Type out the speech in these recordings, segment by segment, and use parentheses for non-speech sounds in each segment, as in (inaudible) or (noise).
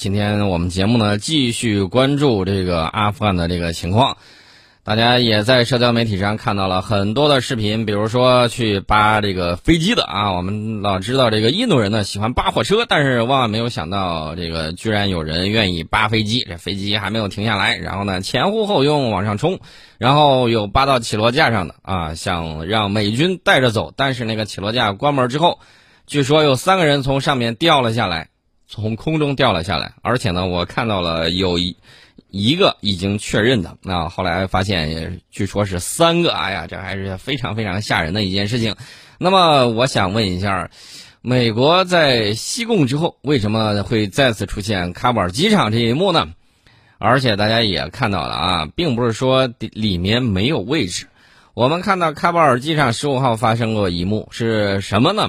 今天我们节目呢继续关注这个阿富汗的这个情况。大家也在社交媒体上看到了很多的视频，比如说去扒这个飞机的啊。我们老知道这个印度人呢喜欢扒火车，但是万万没有想到，这个居然有人愿意扒飞机。这飞机还没有停下来，然后呢前呼后拥往上冲，然后有扒到起落架上的啊，想让美军带着走，但是那个起落架关门之后，据说有三个人从上面掉了下来，从空中掉了下来，而且呢，我看到了有一。一个已经确认的，那后来发现，据说是三个，哎呀，这还是非常非常吓人的一件事情。那么，我想问一下，美国在西贡之后，为什么会再次出现喀布尔机场这一幕呢？而且大家也看到了啊，并不是说里面没有位置。我们看到喀布尔机场十五号发生过一幕是什么呢？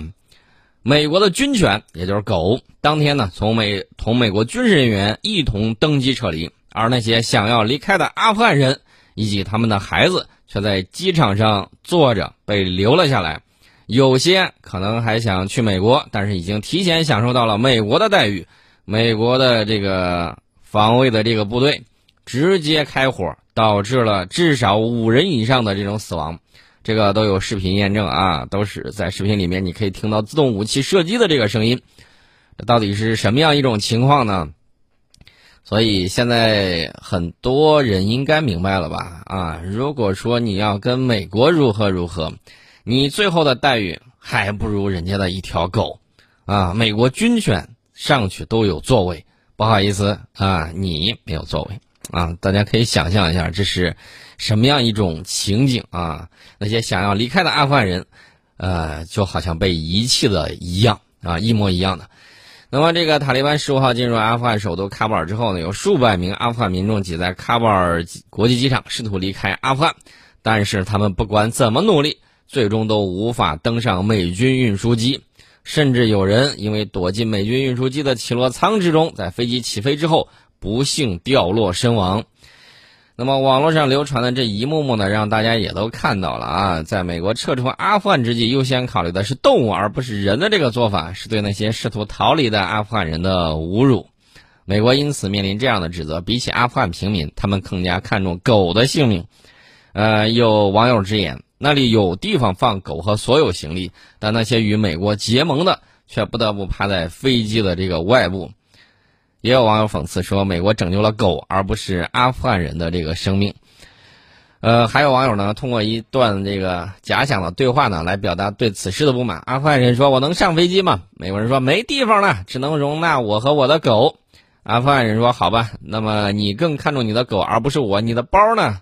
美国的军犬，也就是狗，当天呢从美同美国军事人员一同登机撤离。而那些想要离开的阿富汗人以及他们的孩子，却在机场上坐着被留了下来。有些可能还想去美国，但是已经提前享受到了美国的待遇。美国的这个防卫的这个部队直接开火，导致了至少五人以上的这种死亡。这个都有视频验证啊，都是在视频里面你可以听到自动武器射击的这个声音。这到底是什么样一种情况呢？所以现在很多人应该明白了吧？啊，如果说你要跟美国如何如何，你最后的待遇还不如人家的一条狗，啊，美国军犬上去都有座位，不好意思啊，你没有座位啊。大家可以想象一下，这是什么样一种情景啊？那些想要离开的阿富汗人，呃，就好像被遗弃的一样啊，一模一样的。那么，这个塔利班十五号进入阿富汗首都喀布尔之后呢，有数百名阿富汗民众挤在喀布尔国际机场，试图离开阿富汗，但是他们不管怎么努力，最终都无法登上美军运输机，甚至有人因为躲进美军运输机的起落舱之中，在飞机起飞之后不幸掉落身亡。那么网络上流传的这一幕幕呢，让大家也都看到了啊！在美国撤出阿富汗之际，优先考虑的是动物而不是人的这个做法，是对那些试图逃离的阿富汗人的侮辱。美国因此面临这样的指责：比起阿富汗平民，他们更加看重狗的性命。呃，有网友直言，那里有地方放狗和所有行李，但那些与美国结盟的却不得不趴在飞机的这个外部。也有网友讽刺说：“美国拯救了狗，而不是阿富汗人的这个生命。”呃，还有网友呢，通过一段这个假想的对话呢，来表达对此事的不满。阿富汗人说：“我能上飞机吗？”美国人说：“没地方了，只能容纳我和我的狗。”阿富汗人说：“好吧，那么你更看重你的狗，而不是我。你的包呢？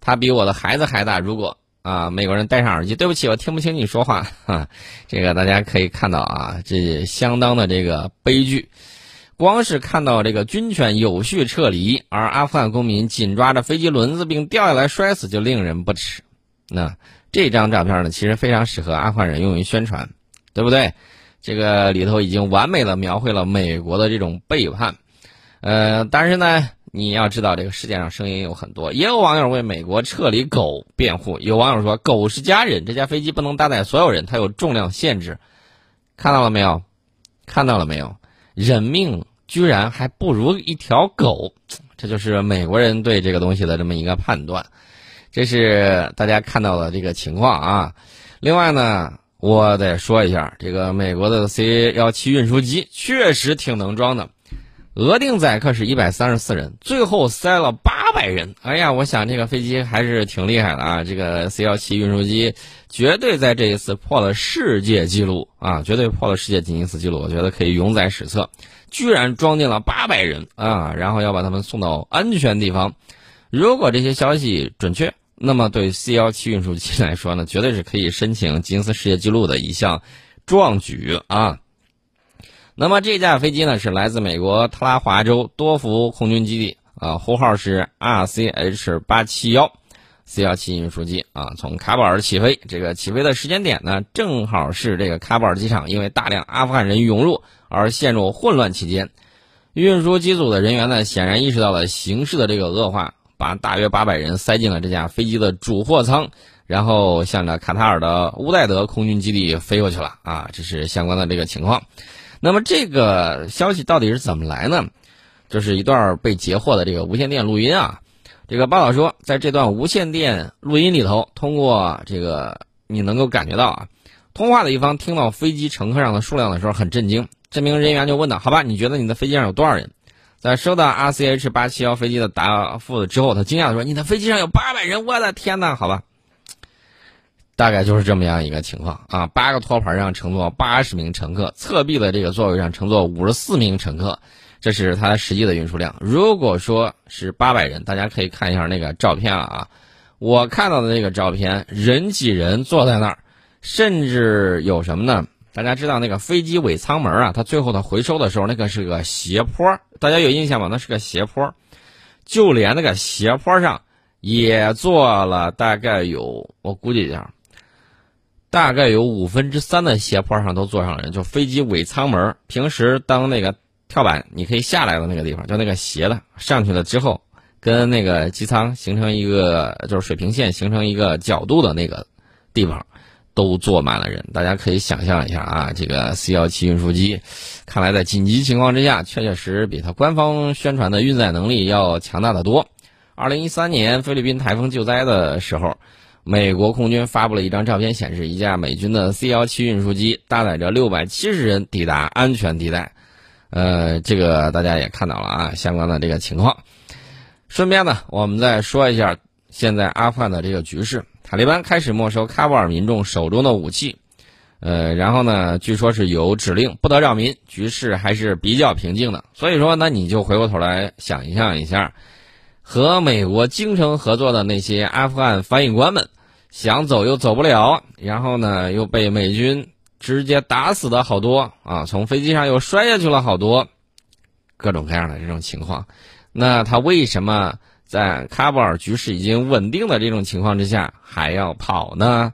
它比我的孩子还大。如果啊，美国人戴上耳机，对不起，我听不清你说话。哈，(laughs) 这个大家可以看到啊，这相当的这个悲剧。”光是看到这个军犬有序撤离，而阿富汗公民紧抓着飞机轮子并掉下来摔死，就令人不齿。那这张照片呢，其实非常适合阿富汗人用于宣传，对不对？这个里头已经完美的描绘了美国的这种背叛。呃，但是呢，你要知道，这个世界上声音有很多，也有网友为美国撤离狗辩护。有网友说，狗是家人，这架飞机不能搭载所有人，它有重量限制。看到了没有？看到了没有？人命。居然还不如一条狗，(tsk) 这就是美国人对这个东西的这么一个判断，这是大家看到的这个情况啊。另外呢，我得说一下，这个美国的 C 幺七运输机确实挺能装的，额定载客是一百三十四人，最后塞了八百人。哎呀，我想这个飞机还是挺厉害的啊，这个 C 幺七运输机绝对在这一次破了世界纪录啊，绝对破了世界吉尼斯纪录，我觉得可以永载史册。居然装进了八百人啊！然后要把他们送到安全地方。如果这些消息准确，那么对 C 幺七运输机来说呢，绝对是可以申请吉尼斯世界纪录的一项壮举啊！那么这架飞机呢，是来自美国特拉华州多福空军基地啊，呼号是 RCH 八七幺 C 幺七运输机啊，从喀布尔起飞。这个起飞的时间点呢，正好是这个喀布尔机场因为大量阿富汗人涌入。而陷入混乱期间，运输机组的人员呢，显然意识到了形势的这个恶化，把大约八百人塞进了这架飞机的主货舱，然后向着卡塔尔的乌代德空军基地飞过去了。啊，这是相关的这个情况。那么这个消息到底是怎么来呢？就是一段被截获的这个无线电录音啊。这个报道说，在这段无线电录音里头，通过这个你能够感觉到啊，通话的一方听到飞机乘客上的数量的时候很震惊。这名人员就问道：“好吧，你觉得你的飞机上有多少人？”在收到 RCH 八七幺飞机的答复之后，他惊讶地说：“你的飞机上有八百人！我的天哪！好吧，大概就是这么样一个情况啊。八个托盘上乘坐八十名乘客，侧壁的这个座位上乘坐五十四名乘客，这是它实际的运输量。如果说是八百人，大家可以看一下那个照片了啊。我看到的那个照片，人挤人坐在那儿，甚至有什么呢？大家知道那个飞机尾舱门啊，它最后的回收的时候，那个是个斜坡，大家有印象吗？那是个斜坡，就连那个斜坡上也坐了大概有，我估计一下，大概有五分之三的斜坡上都坐上了人。就飞机尾舱门，平时当那个跳板你可以下来的那个地方，就那个斜的上去了之后，跟那个机舱形成一个就是水平线形成一个角度的那个地方。都坐满了人，大家可以想象一下啊，这个 (laughs) C 幺七运输机，看来在紧急情况之下，确确实实比它官方宣传的运载能力要强大的多。二零一三年菲律宾台风救灾的时候，美国空军发布了一张照片，显示一架美军的 C 幺七运输机搭载着六百七十人抵达安全地带。呃，这个大家也看到了啊，相关的这个情况。顺便呢，我们再说一下现在阿富汗的这个局势。塔利班开始没收喀布尔民众手中的武器，呃，然后呢，据说是有指令不得扰民，局势还是比较平静的。所以说，那你就回过头来想一想一下，和美国精诚合作的那些阿富汗翻译官们，想走又走不了，然后呢，又被美军直接打死的好多啊，从飞机上又摔下去了好多，各种各样的这种情况，那他为什么？在喀布尔局势已经稳定的这种情况之下，还要跑呢？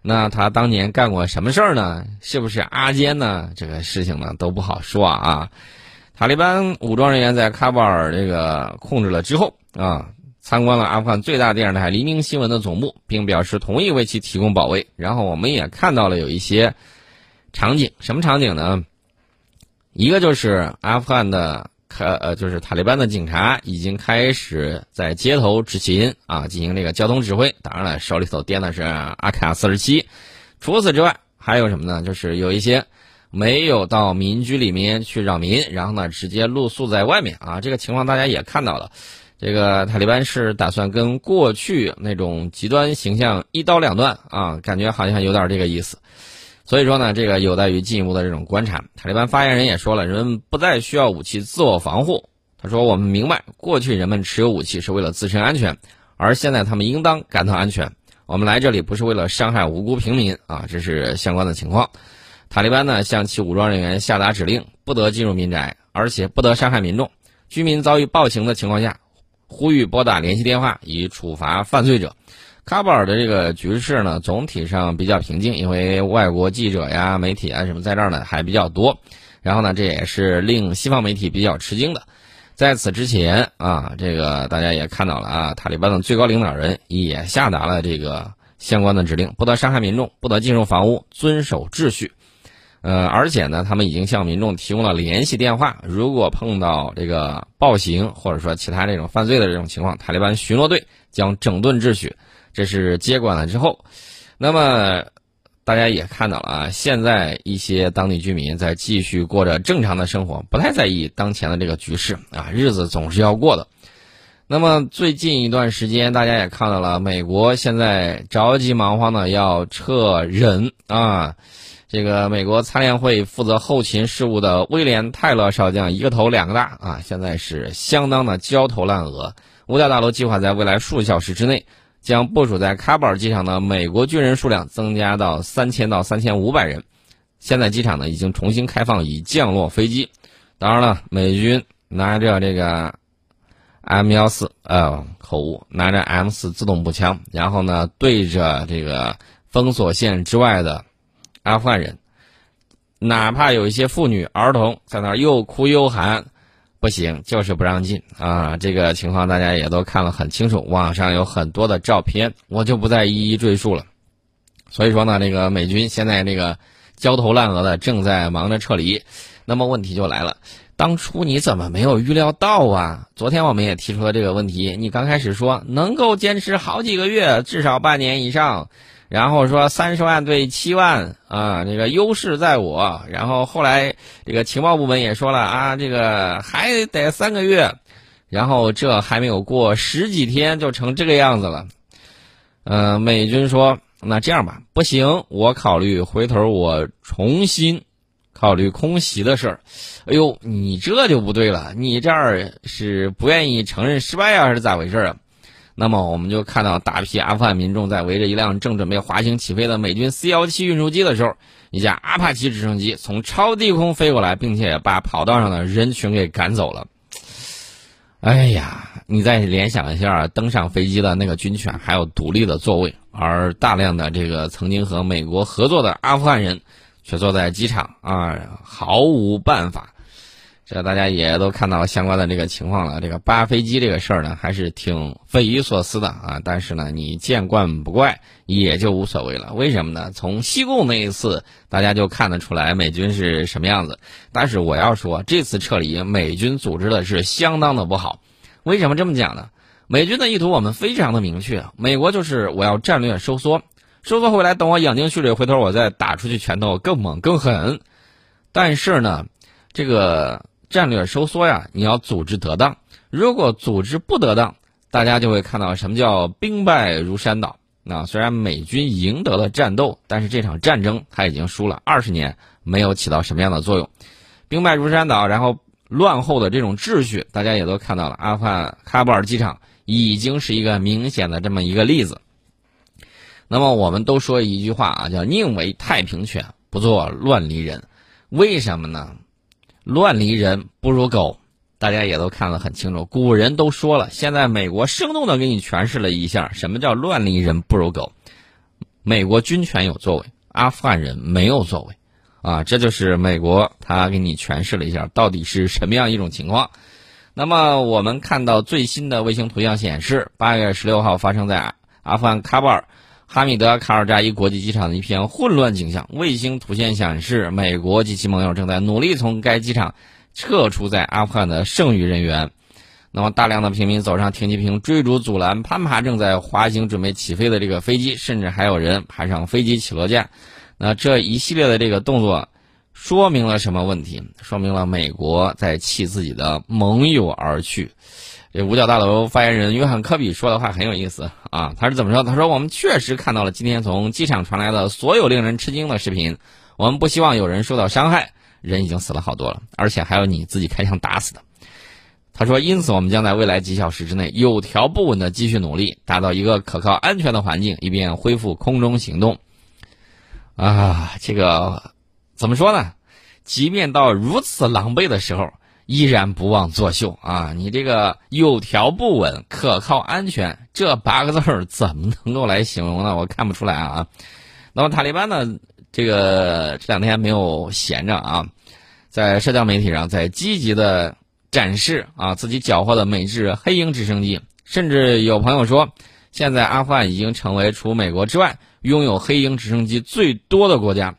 那他当年干过什么事儿呢？是不是阿坚呢？这个事情呢都不好说啊。塔利班武装人员在喀布尔这个控制了之后啊，参观了阿富汗最大电视台黎明新闻的总部，并表示同意为其提供保卫。然后我们也看到了有一些场景，什么场景呢？一个就是阿富汗的。开呃，就是塔利班的警察已经开始在街头执勤啊，进行这个交通指挥。当然了，手里头掂的是阿卡四十七。除此之外，还有什么呢？就是有一些没有到民居里面去扰民，然后呢，直接露宿在外面啊。这个情况大家也看到了。这个塔利班是打算跟过去那种极端形象一刀两断啊，感觉好像有点这个意思。所以说呢，这个有待于进一步的这种观察。塔利班发言人也说了，人们不再需要武器自我防护。他说：“我们明白，过去人们持有武器是为了自身安全，而现在他们应当感到安全。我们来这里不是为了伤害无辜平民啊，这是相关的情况。”塔利班呢，向其武装人员下达指令，不得进入民宅，而且不得伤害民众。居民遭遇暴行的情况下，呼吁拨打联系电话以处罚犯罪者。喀布尔的这个局势呢，总体上比较平静，因为外国记者呀、媒体啊什么在这儿呢还比较多。然后呢，这也是令西方媒体比较吃惊的。在此之前啊，这个大家也看到了啊，塔利班的最高领导人也下达了这个相关的指令：不得伤害民众，不得进入房屋，遵守秩序。呃，而且呢，他们已经向民众提供了联系电话，如果碰到这个暴行或者说其他这种犯罪的这种情况，塔利班巡逻队将整顿秩序。这是接管了之后，那么大家也看到了啊，现在一些当地居民在继续过着正常的生活，不太在意当前的这个局势啊，日子总是要过的。那么最近一段时间，大家也看到了，美国现在着急忙慌的要撤人啊，这个美国参联会负责后勤事务的威廉泰勒少将一个头两个大啊，现在是相当的焦头烂额。五角大楼计划在未来数小时之内。将部署在喀布尔机场的美国军人数量增加到三千到三千五百人。现在机场呢已经重新开放以降落飞机。当然了，美军拿着这个 M 幺四呃口误，拿着 M 四自动步枪，然后呢对着这个封锁线之外的阿富汗人，哪怕有一些妇女儿童在那儿又哭又喊。不行，就是不让进啊！这个情况大家也都看了很清楚，网上有很多的照片，我就不再一一赘述了。所以说呢，这个美军现在这个焦头烂额的正在忙着撤离。那么问题就来了，当初你怎么没有预料到啊？昨天我们也提出了这个问题，你刚开始说能够坚持好几个月，至少半年以上，然后说三十万对七万啊，这个优势在我。然后后来这个情报部门也说了啊，这个还得三个月，然后这还没有过十几天就成这个样子了。嗯，美军说那这样吧，不行，我考虑回头我重新。考虑空袭的事儿，哎呦，你这就不对了，你这儿是不愿意承认失败啊，还是咋回事啊？那么我们就看到大批阿富汗民众在围着一辆正准备滑行起飞的美军 C 幺七运输机的时候，一架阿帕奇直升机从超低空飞过来，并且把跑道上的人群给赶走了。哎呀，你再联想一下，登上飞机的那个军犬还有独立的座位，而大量的这个曾经和美国合作的阿富汗人。却坐在机场啊，毫无办法。这大家也都看到相关的这个情况了。这个扒飞机这个事儿呢，还是挺匪夷所思的啊。但是呢，你见惯不怪，也就无所谓了。为什么呢？从西贡那一次，大家就看得出来美军是什么样子。但是我要说，这次撤离，美军组织的是相当的不好。为什么这么讲呢？美军的意图我们非常的明确，美国就是我要战略收缩。收缩回来，等我养精蓄锐，回头我再打出去拳头更猛更狠。但是呢，这个战略收缩呀，你要组织得当。如果组织不得当，大家就会看到什么叫兵败如山倒。那虽然美军赢得了战斗，但是这场战争他已经输了二十年，没有起到什么样的作用。兵败如山倒，然后乱后的这种秩序，大家也都看到了。阿富汗喀布尔机场已经是一个明显的这么一个例子。那么我们都说一句话啊，叫宁为太平犬，不做乱离人。为什么呢？乱离人不如狗，大家也都看得很清楚。古人都说了，现在美国生动的给你诠释了一下什么叫乱离人不如狗。美国军权有作为，阿富汗人没有作为，啊，这就是美国他给你诠释了一下到底是什么样一种情况。那么我们看到最新的卫星图像显示，八月十六号发生在阿富汗喀布尔。哈米德卡尔扎伊国际机场的一片混乱景象，卫星图像显示，美国及其盟友正在努力从该机场撤出在阿富汗的剩余人员。那么，大量的平民走上停机坪，追逐阻拦，攀爬正在滑行准备起飞的这个飞机，甚至还有人爬上飞机起落架。那这一系列的这个动作，说明了什么问题？说明了美国在弃自己的盟友而去。这五角大楼发言人约翰科比说的话很有意思啊，他是怎么说？他说：“我们确实看到了今天从机场传来的所有令人吃惊的视频，我们不希望有人受到伤害，人已经死了好多了，而且还有你自己开枪打死的。”他说：“因此，我们将在未来几小时之内有条不紊的继续努力，达到一个可靠、安全的环境，以便恢复空中行动。”啊，这个怎么说呢？即便到如此狼狈的时候。依然不忘作秀啊！你这个有条不紊、可靠、安全，这八个字儿怎么能够来形容呢？我看不出来啊。那么塔利班呢？这个这两天没有闲着啊，在社交媒体上在积极的展示啊自己缴获的美制黑鹰直升机，甚至有朋友说，现在阿富汗已经成为除美国之外拥有黑鹰直升机最多的国家。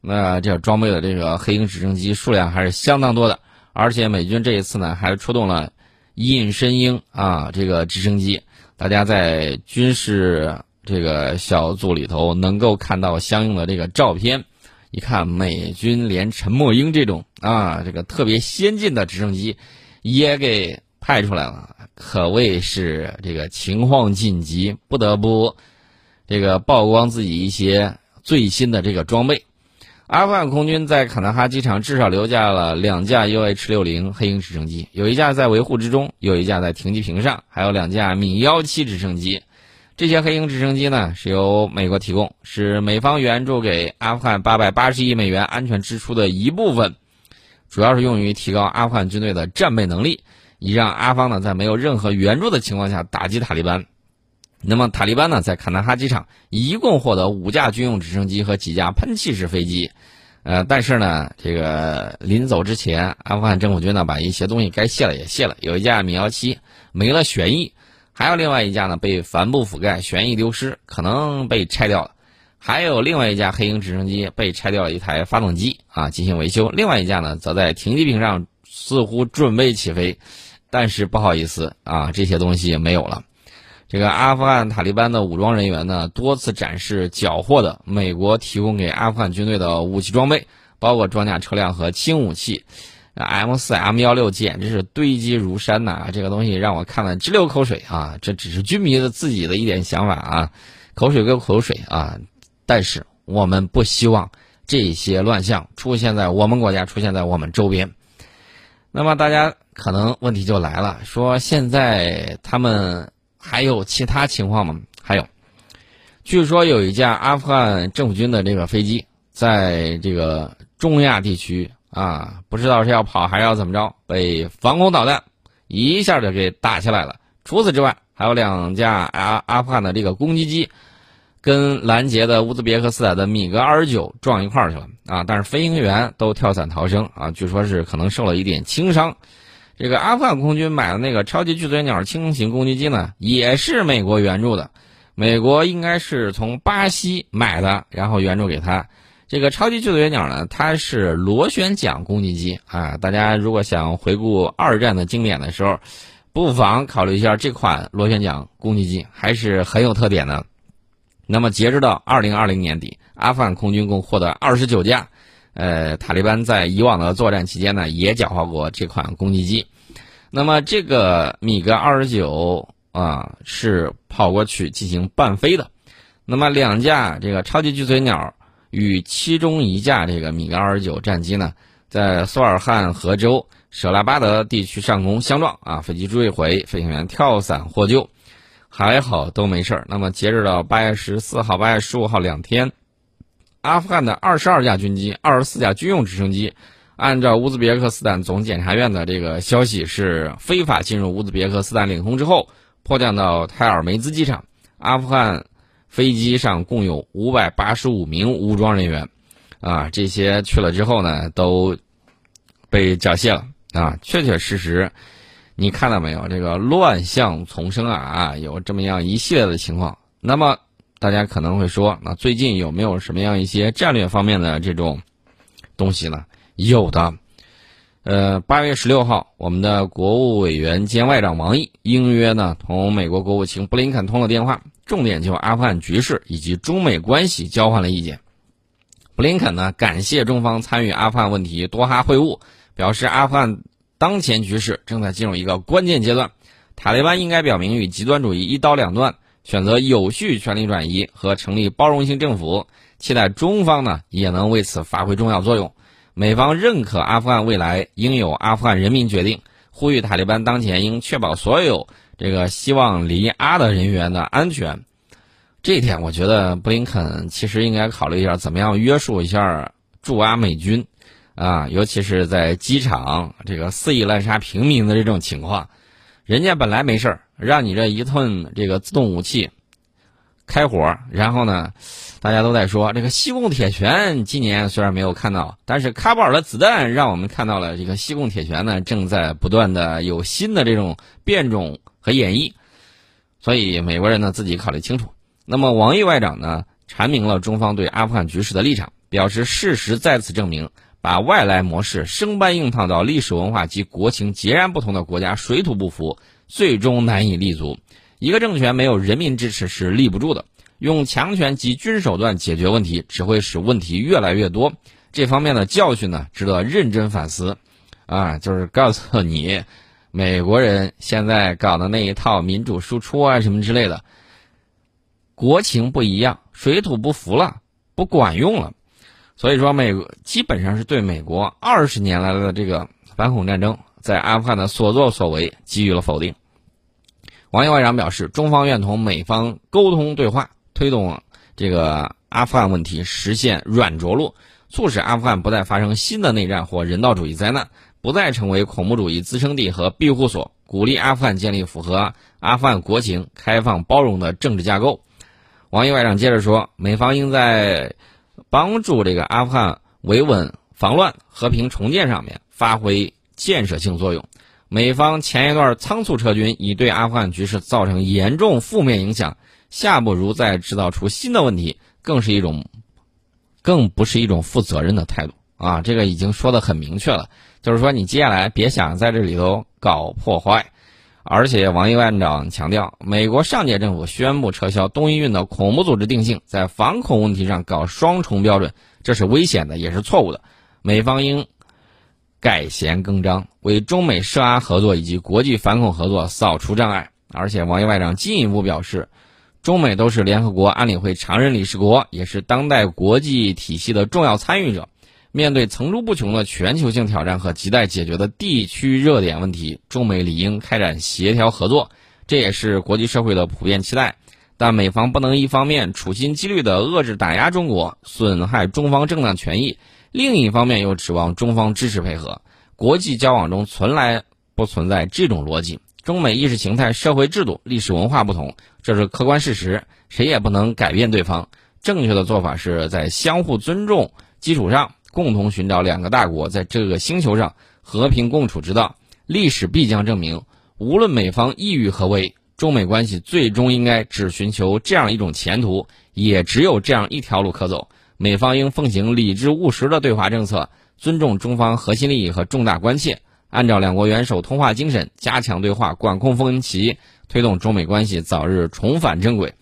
那这装备的这个黑鹰直升机数量还是相当多的。而且美军这一次呢，还出动了隐身鹰啊，这个直升机，大家在军事这个小组里头能够看到相应的这个照片。一看，美军连沉默鹰这种啊，这个特别先进的直升机也给派出来了，可谓是这个情况紧急，不得不这个曝光自己一些最新的这个装备。阿富汗空军在坎大哈机场至少留下了两架 UH-60 黑鹰直升机，有一架在维护之中，有一架在停机坪上，还有两架米幺七直升机。这些黑鹰直升机呢是由美国提供，是美方援助给阿富汗八百八十亿美元安全支出的一部分，主要是用于提高阿富汗军队的战备能力，以让阿方呢在没有任何援助的情况下打击塔利班。那么塔利班呢，在坎大哈机场一共获得五架军用直升机和几架喷气式飞机，呃，但是呢，这个临走之前，阿富汗政府军呢把一些东西该卸了也卸了，有一架米幺七没了旋翼，还有另外一架呢被帆布覆盖，旋翼丢失，可能被拆掉了，还有另外一架黑鹰直升机被拆掉了一台发动机啊进行维修，另外一架呢则在停机坪上似乎准备起飞，但是不好意思啊，这些东西没有了。这个阿富汗塔利班的武装人员呢，多次展示缴获的美国提供给阿富汗军队的武器装备，包括装甲车辆和轻武器，M 四、M 幺六简直是堆积如山呐！这个东西让我看了直流口水啊！这只是军迷的自己的一点想法啊，口水归口水啊！但是我们不希望这些乱象出现在我们国家，出现在我们周边。那么大家可能问题就来了，说现在他们。还有其他情况吗？还有，据说有一架阿富汗政府军的这个飞机，在这个中亚地区啊，不知道是要跑还是要怎么着，被防空导弹一下就给打下来了。除此之外，还有两架阿阿富汗的这个攻击机，跟拦截的乌兹别克斯坦的米格二十九撞一块儿去了啊！但是飞行员都跳伞逃生啊，据说是可能受了一点轻伤。这个阿富汗空军买的那个超级巨嘴鸟轻型攻击机呢，也是美国援助的。美国应该是从巴西买的，然后援助给他。这个超级巨嘴鸟呢，它是螺旋桨攻击机啊。大家如果想回顾二战的经典的时候，不妨考虑一下这款螺旋桨攻击机，还是很有特点的。那么截止到二零二零年底，阿富汗空军共获得二十九架。呃，塔利班在以往的作战期间呢，也缴获过这款攻击机。那么，这个米格二十九啊，是跑过去进行伴飞的。那么，两架这个超级巨嘴鸟与其中一架这个米格二十九战机呢，在苏尔汉河州舍拉巴德地区上空相撞啊，飞机坠毁，飞行员跳伞获救，还好都没事儿。那么，截止到八月十四号、八月十五号两天。阿富汗的二十二架军机、二十四架军用直升机，按照乌兹别克斯坦总检察院的这个消息，是非法进入乌兹别克斯坦领空之后，迫降到泰尔梅兹机场。阿富汗飞机上共有五百八十五名武装人员，啊，这些去了之后呢，都被缴械了啊。确确实实，你看到没有？这个乱象丛生啊，有这么样一系列的情况。那么。大家可能会说，那最近有没有什么样一些战略方面的这种东西呢？有的，呃，八月十六号，我们的国务委员兼外长王毅应约呢，同美国国务卿布林肯通了电话，重点就阿富汗局势以及中美关系交换了意见。布林肯呢，感谢中方参与阿富汗问题多哈会晤，表示阿富汗当前局势正在进入一个关键阶段，塔利班应该表明与极端主义一刀两断。选择有序权力转移和成立包容性政府，期待中方呢也能为此发挥重要作用。美方认可阿富汗未来应由阿富汗人民决定，呼吁塔利班当前应确保所有这个希望离阿的人员的安全。这一点，我觉得布林肯其实应该考虑一下，怎么样约束一下驻阿美军，啊，尤其是在机场这个肆意滥杀平民的这种情况。人家本来没事儿，让你这一顿这个自动武器开火，然后呢，大家都在说这个西贡铁拳今年虽然没有看到，但是喀布尔的子弹让我们看到了这个西贡铁拳呢正在不断的有新的这种变种和演绎，所以美国人呢自己考虑清楚。那么王毅外长呢阐明了中方对阿富汗局势的立场，表示事实再次证明。把外来模式生搬硬套到历史文化及国情截然不同的国家，水土不服，最终难以立足。一个政权没有人民支持是立不住的。用强权及军手段解决问题，只会使问题越来越多。这方面的教训呢，值得认真反思。啊，就是告诉你，美国人现在搞的那一套民主输出啊，什么之类的，国情不一样，水土不服了，不管用了。所以说，美国基本上是对美国二十年来的这个反恐战争在阿富汗的所作所为给予了否定。王毅外长表示，中方愿同美方沟通对话，推动这个阿富汗问题实现软着陆，促使阿富汗不再发生新的内战或人道主义灾难，不再成为恐怖主义滋生地和庇护所，鼓励阿富汗建立符合阿富汗国情、开放包容的政治架构。王毅外长接着说，美方应在。帮助这个阿富汗维稳、防乱、和平重建上面发挥建设性作用。美方前一段仓促撤军，已对阿富汗局势造成严重负面影响。下不如再制造出新的问题，更是一种，更不是一种负责任的态度啊！这个已经说的很明确了。就是说你接下来别想在这里头搞破坏。而且王毅外长强调，美国上届政府宣布撤销东伊运的恐怖组织定性，在反恐问题上搞双重标准，这是危险的，也是错误的。美方应改弦更张，为中美涉阿合作以及国际反恐合作扫除障碍。而且王毅外长进一步表示，中美都是联合国安理会常任理事国，也是当代国际体系的重要参与者。面对层出不穷的全球性挑战和亟待解决的地区热点问题，中美理应开展协调合作，这也是国际社会的普遍期待。但美方不能一方面处心积虑地遏制打压中国，损害中方正当权益，另一方面又指望中方支持配合。国际交往中从来不存在这种逻辑。中美意识形态、社会制度、历史文化不同，这是客观事实，谁也不能改变对方。正确的做法是在相互尊重基础上。共同寻找两个大国在这个星球上和平共处之道。历史必将证明，无论美方意欲何为，中美关系最终应该只寻求这样一种前途，也只有这样一条路可走。美方应奉行理智务实的对华政策，尊重中方核心利益和重大关切，按照两国元首通话精神，加强对话，管控分歧，推动中美关系早日重返正轨。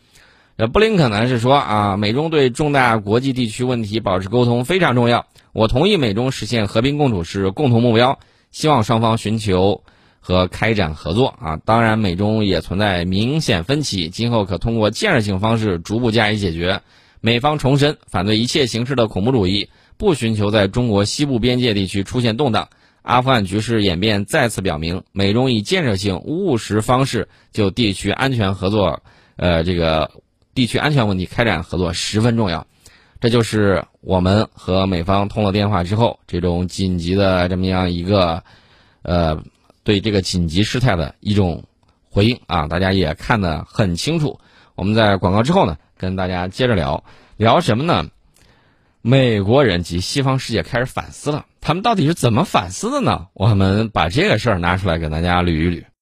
呃，布林肯呢是说啊，美中对重大国际地区问题保持沟通非常重要。我同意美中实现和平共处是共同目标，希望双方寻求和开展合作啊。当然，美中也存在明显分歧，今后可通过建设性方式逐步加以解决。美方重申反对一切形式的恐怖主义，不寻求在中国西部边界地区出现动荡。阿富汗局势演变再次表明，美中以建设性务实方式就地区安全合作，呃，这个地区安全问题开展合作十分重要。这就是我们和美方通了电话之后，这种紧急的这么样一个，呃，对这个紧急事态的一种回应啊，大家也看得很清楚。我们在广告之后呢，跟大家接着聊聊什么呢？美国人及西方世界开始反思了，他们到底是怎么反思的呢？我们把这个事儿拿出来给大家捋一捋。